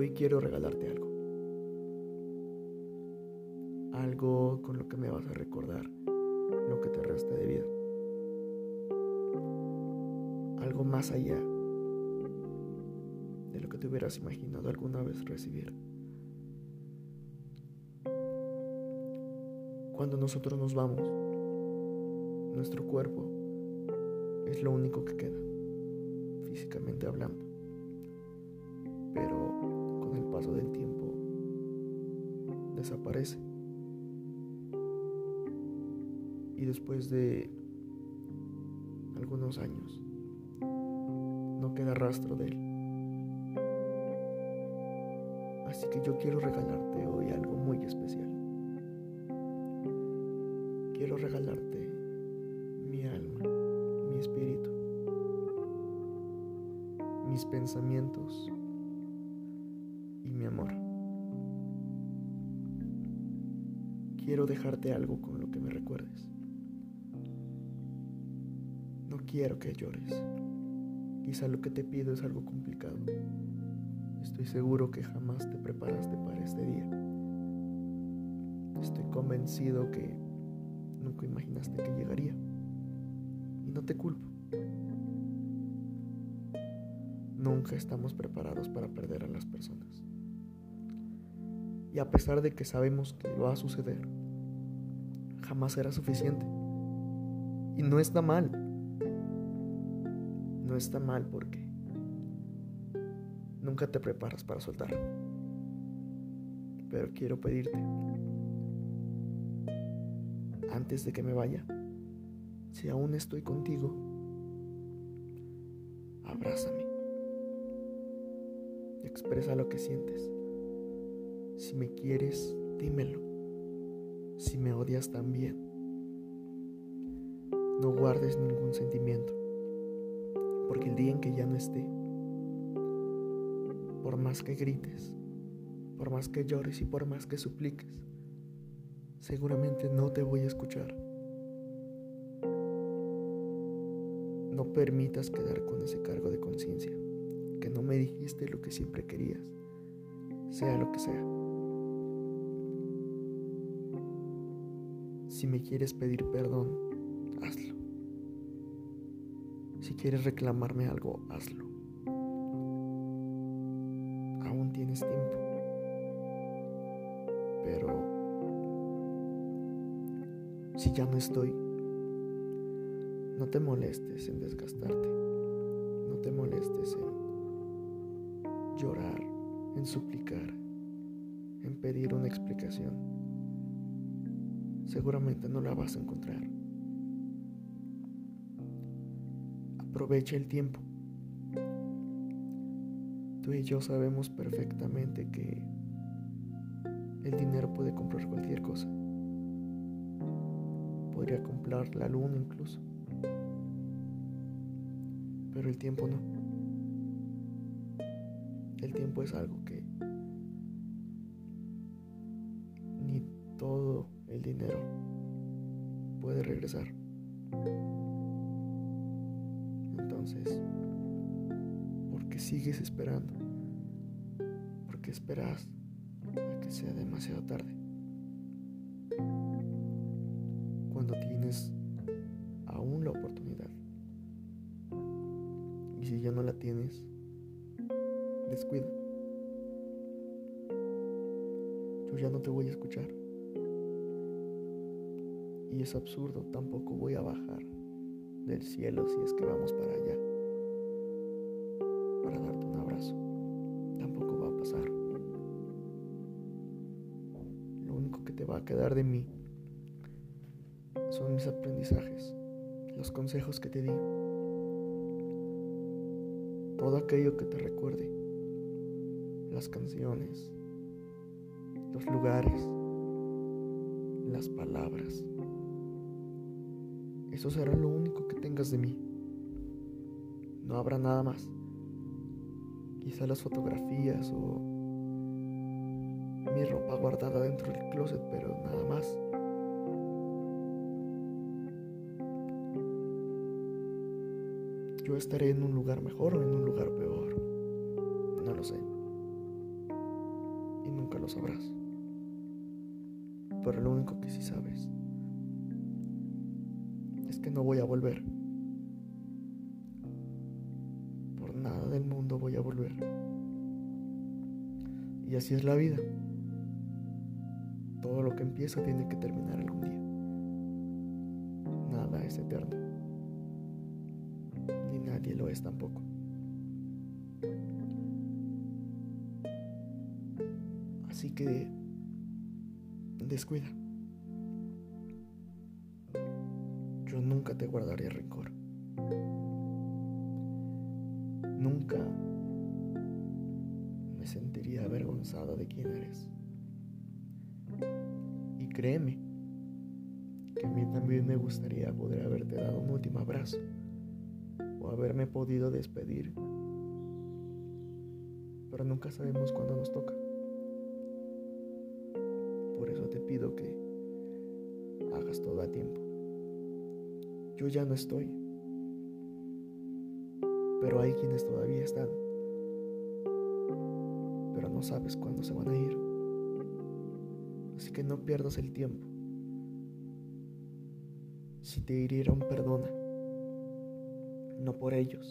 Hoy quiero regalarte algo. Algo con lo que me vas a recordar lo que te resta de vida. Algo más allá de lo que te hubieras imaginado alguna vez recibir. Cuando nosotros nos vamos, nuestro cuerpo es lo único que queda, físicamente hablando. Pero del tiempo desaparece. Y después de algunos años, no queda rastro de él. Así que yo quiero regalarte hoy algo muy especial. Quiero regalarte mi alma, mi espíritu, mis pensamientos Quiero dejarte algo con lo que me recuerdes. No quiero que llores. Quizá lo que te pido es algo complicado. Estoy seguro que jamás te preparaste para este día. Estoy convencido que nunca imaginaste que llegaría. Y no te culpo. Nunca estamos preparados para perder a las personas. Y a pesar de que sabemos que va a suceder, jamás será suficiente. Y no está mal. No está mal porque nunca te preparas para soltar. Pero quiero pedirte, antes de que me vaya, si aún estoy contigo, abrázame. Expresa lo que sientes. Si me quieres, dímelo. Si me odias también. No guardes ningún sentimiento, porque el día en que ya no esté, por más que grites, por más que llores y por más que supliques, seguramente no te voy a escuchar. No permitas quedar con ese cargo de conciencia, que no me dijiste lo que siempre querías, sea lo que sea. Si me quieres pedir perdón, hazlo. Si quieres reclamarme algo, hazlo. Aún tienes tiempo. Pero si ya no estoy, no te molestes en desgastarte. No te molestes en llorar, en suplicar, en pedir una explicación. Seguramente no la vas a encontrar. Aprovecha el tiempo. Tú y yo sabemos perfectamente que el dinero puede comprar cualquier cosa. Podría comprar la luna incluso. Pero el tiempo no. El tiempo es algo que el dinero puede regresar. Entonces, ¿por qué sigues esperando? ¿Por qué esperas a que sea demasiado tarde? Cuando tienes aún la oportunidad. Y si ya no la tienes, descuida. Yo ya no te voy a escuchar. Y es absurdo, tampoco voy a bajar del cielo si es que vamos para allá. Para darte un abrazo. Tampoco va a pasar. Lo único que te va a quedar de mí son mis aprendizajes, los consejos que te di, todo aquello que te recuerde, las canciones, los lugares, las palabras. Eso será lo único que tengas de mí. No habrá nada más. Quizá las fotografías o mi ropa guardada dentro del closet, pero nada más. Yo estaré en un lugar mejor o en un lugar peor. No lo sé. nunca lo sabrás. Pero lo único que sí sabes es que no voy a volver. Por nada del mundo voy a volver. Y así es la vida. Todo lo que empieza tiene que terminar algún día. Nada es eterno. Ni nadie lo es tampoco. Así que descuida. Yo nunca te guardaré rencor. Nunca me sentiría avergonzada de quién eres. Y créeme que a mí también me gustaría poder haberte dado un último abrazo o haberme podido despedir. Pero nunca sabemos cuándo nos toca. Por eso te pido que hagas todo a tiempo. Yo ya no estoy, pero hay quienes todavía están, pero no sabes cuándo se van a ir. Así que no pierdas el tiempo. Si te hirieron, perdona. No por ellos,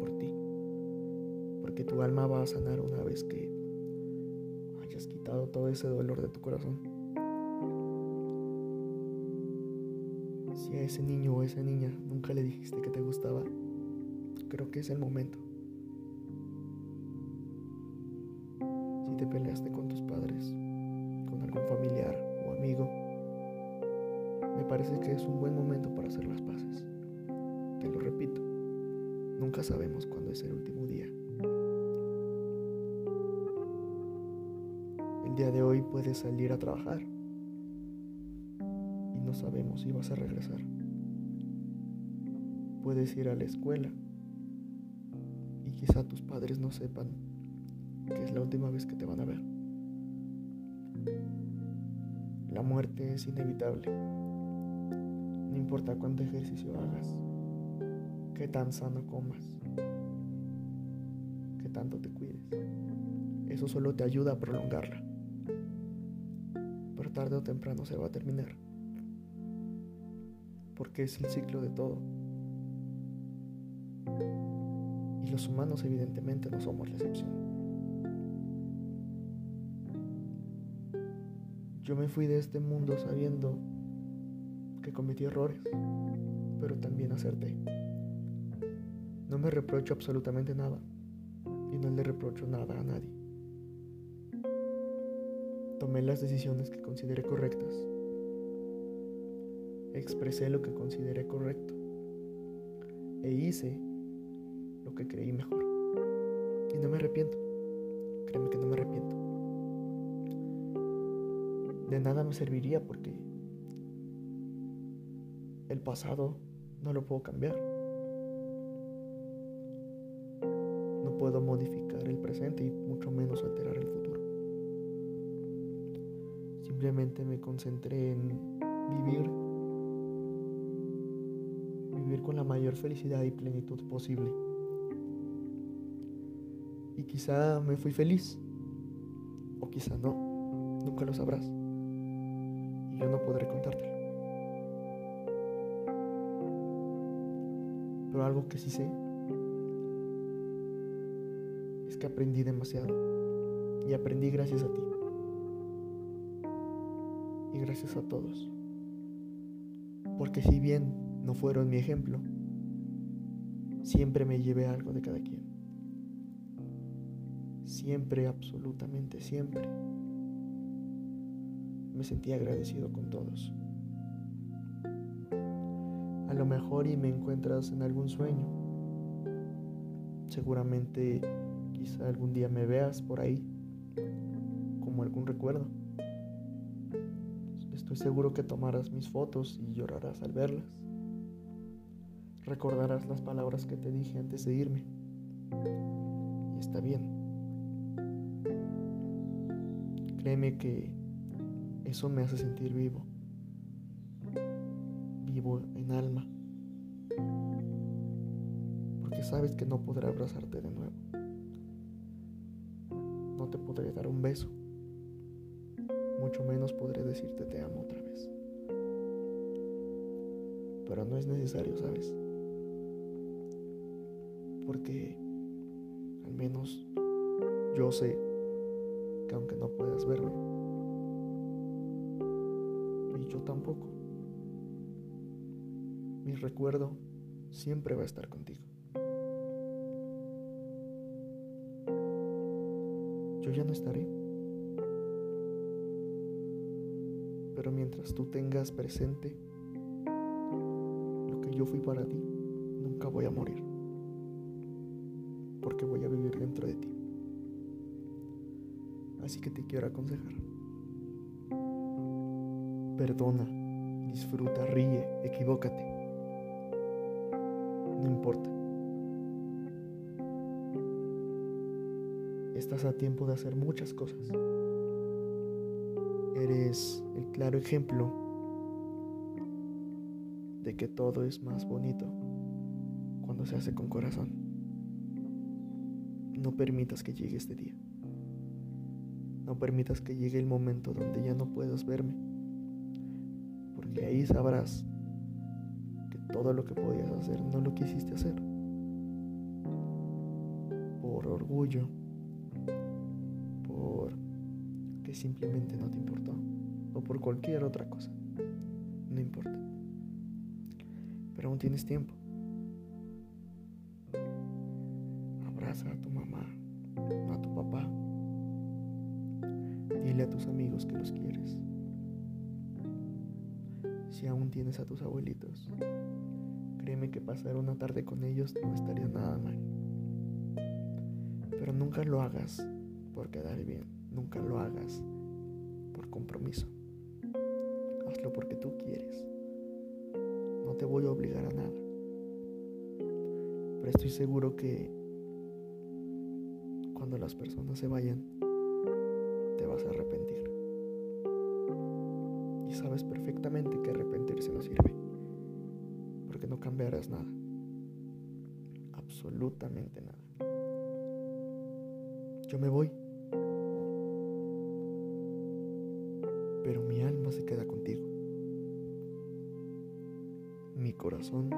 por ti. Porque tu alma va a sanar una vez que hayas quitado todo ese dolor de tu corazón. Ese niño o esa niña nunca le dijiste que te gustaba, creo que es el momento. Si te peleaste con tus padres, con algún familiar o amigo, me parece que es un buen momento para hacer las paces. Te lo repito, nunca sabemos cuándo es el último día. El día de hoy puedes salir a trabajar si vas a regresar. Puedes ir a la escuela y quizá tus padres no sepan que es la última vez que te van a ver. La muerte es inevitable. No importa cuánto ejercicio hagas, qué tan sano comas, qué tanto te cuides. Eso solo te ayuda a prolongarla tarde o temprano se va a terminar. Porque es el ciclo de todo. Y los humanos evidentemente no somos la excepción. Yo me fui de este mundo sabiendo que cometí errores, pero también acerté. No me reprocho absolutamente nada y no le reprocho nada a nadie. Tomé las decisiones que consideré correctas. Expresé lo que consideré correcto. E hice lo que creí mejor. Y no me arrepiento. Créeme que no me arrepiento. De nada me serviría porque el pasado no lo puedo cambiar. No puedo modificar el presente y mucho menos alterar el futuro. Simplemente me concentré en vivir, con la mayor felicidad y plenitud posible. Y quizá me fui feliz, o quizá no, nunca lo sabrás. Y yo no podré contártelo. Pero algo que sí sé es que aprendí demasiado y aprendí gracias a ti y gracias a todos. Porque si bien no fueron mi ejemplo, siempre me llevé algo de cada quien. Siempre, absolutamente siempre, me sentí agradecido con todos. A lo mejor y me encuentras en algún sueño. Seguramente quizá algún día me veas por ahí como algún recuerdo. Estoy seguro que tomarás mis fotos y llorarás al verlas. Recordarás las palabras que te dije antes de irme. Y está bien. Créeme que eso me hace sentir vivo. Vivo en alma. Porque sabes que no podré abrazarte de nuevo. No te podré dar un beso mucho menos podré decirte te amo otra vez. Pero no es necesario, ¿sabes? Porque al menos yo sé que aunque no puedas verme, y yo tampoco, mi recuerdo siempre va a estar contigo. Yo ya no estaré. Pero mientras tú tengas presente lo que yo fui para ti, nunca voy a morir. Porque voy a vivir dentro de ti. Así que te quiero aconsejar. Perdona, disfruta, ríe, equivócate. No importa. Estás a tiempo de hacer muchas cosas. Eres el claro ejemplo de que todo es más bonito cuando se hace con corazón. No permitas que llegue este día. No permitas que llegue el momento donde ya no puedas verme. Porque ahí sabrás que todo lo que podías hacer no lo quisiste hacer. Por orgullo simplemente no te importó o por cualquier otra cosa. No importa. Pero aún tienes tiempo. A tu mamá, a tu papá. Dile a tus amigos que los quieres. Si aún tienes a tus abuelitos, créeme que pasar una tarde con ellos no estaría nada mal. Pero nunca lo hagas por quedar bien. Nunca lo hagas por compromiso. Hazlo porque tú quieres. No te voy a obligar a nada. Pero estoy seguro que cuando las personas se vayan, te vas a arrepentir. Y sabes perfectamente que arrepentirse no sirve. Porque no cambiarás nada. Absolutamente nada. Yo me voy. pero mi alma se queda contigo. Mi corazón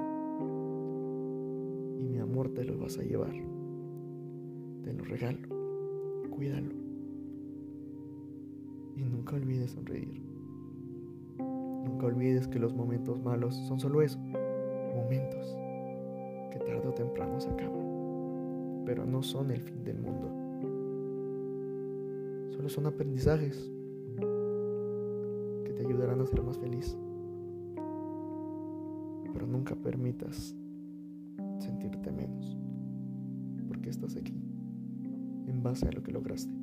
y mi amor te lo vas a llevar. Te lo regalo. Cuídalo. Y nunca olvides sonreír. Nunca olvides que los momentos malos son solo eso, momentos que tarde o temprano se acaban, pero no son el fin del mundo. Solo son aprendizajes te ayudarán a ser más feliz. Pero nunca permitas sentirte menos, porque estás aquí en base a lo que lograste,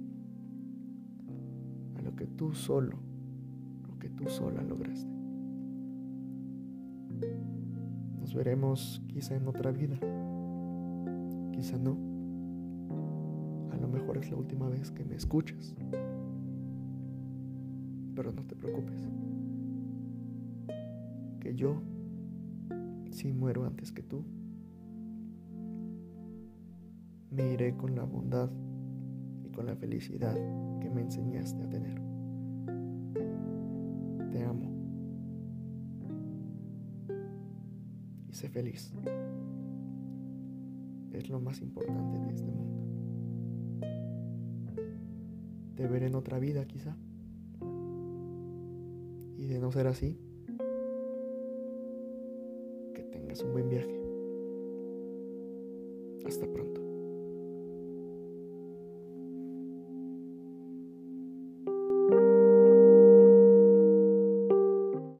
a lo que tú solo, lo que tú sola lograste. Nos veremos quizá en otra vida, quizá no. A lo mejor es la última vez que me escuchas pero no te preocupes. Que yo, si muero antes que tú, me iré con la bondad con la felicidad que me enseñaste a tener. Te amo. Y sé feliz. Es lo más importante de este mundo. Te veré en otra vida quizá. Y de no ser así, que tengas un buen viaje. Hasta pronto.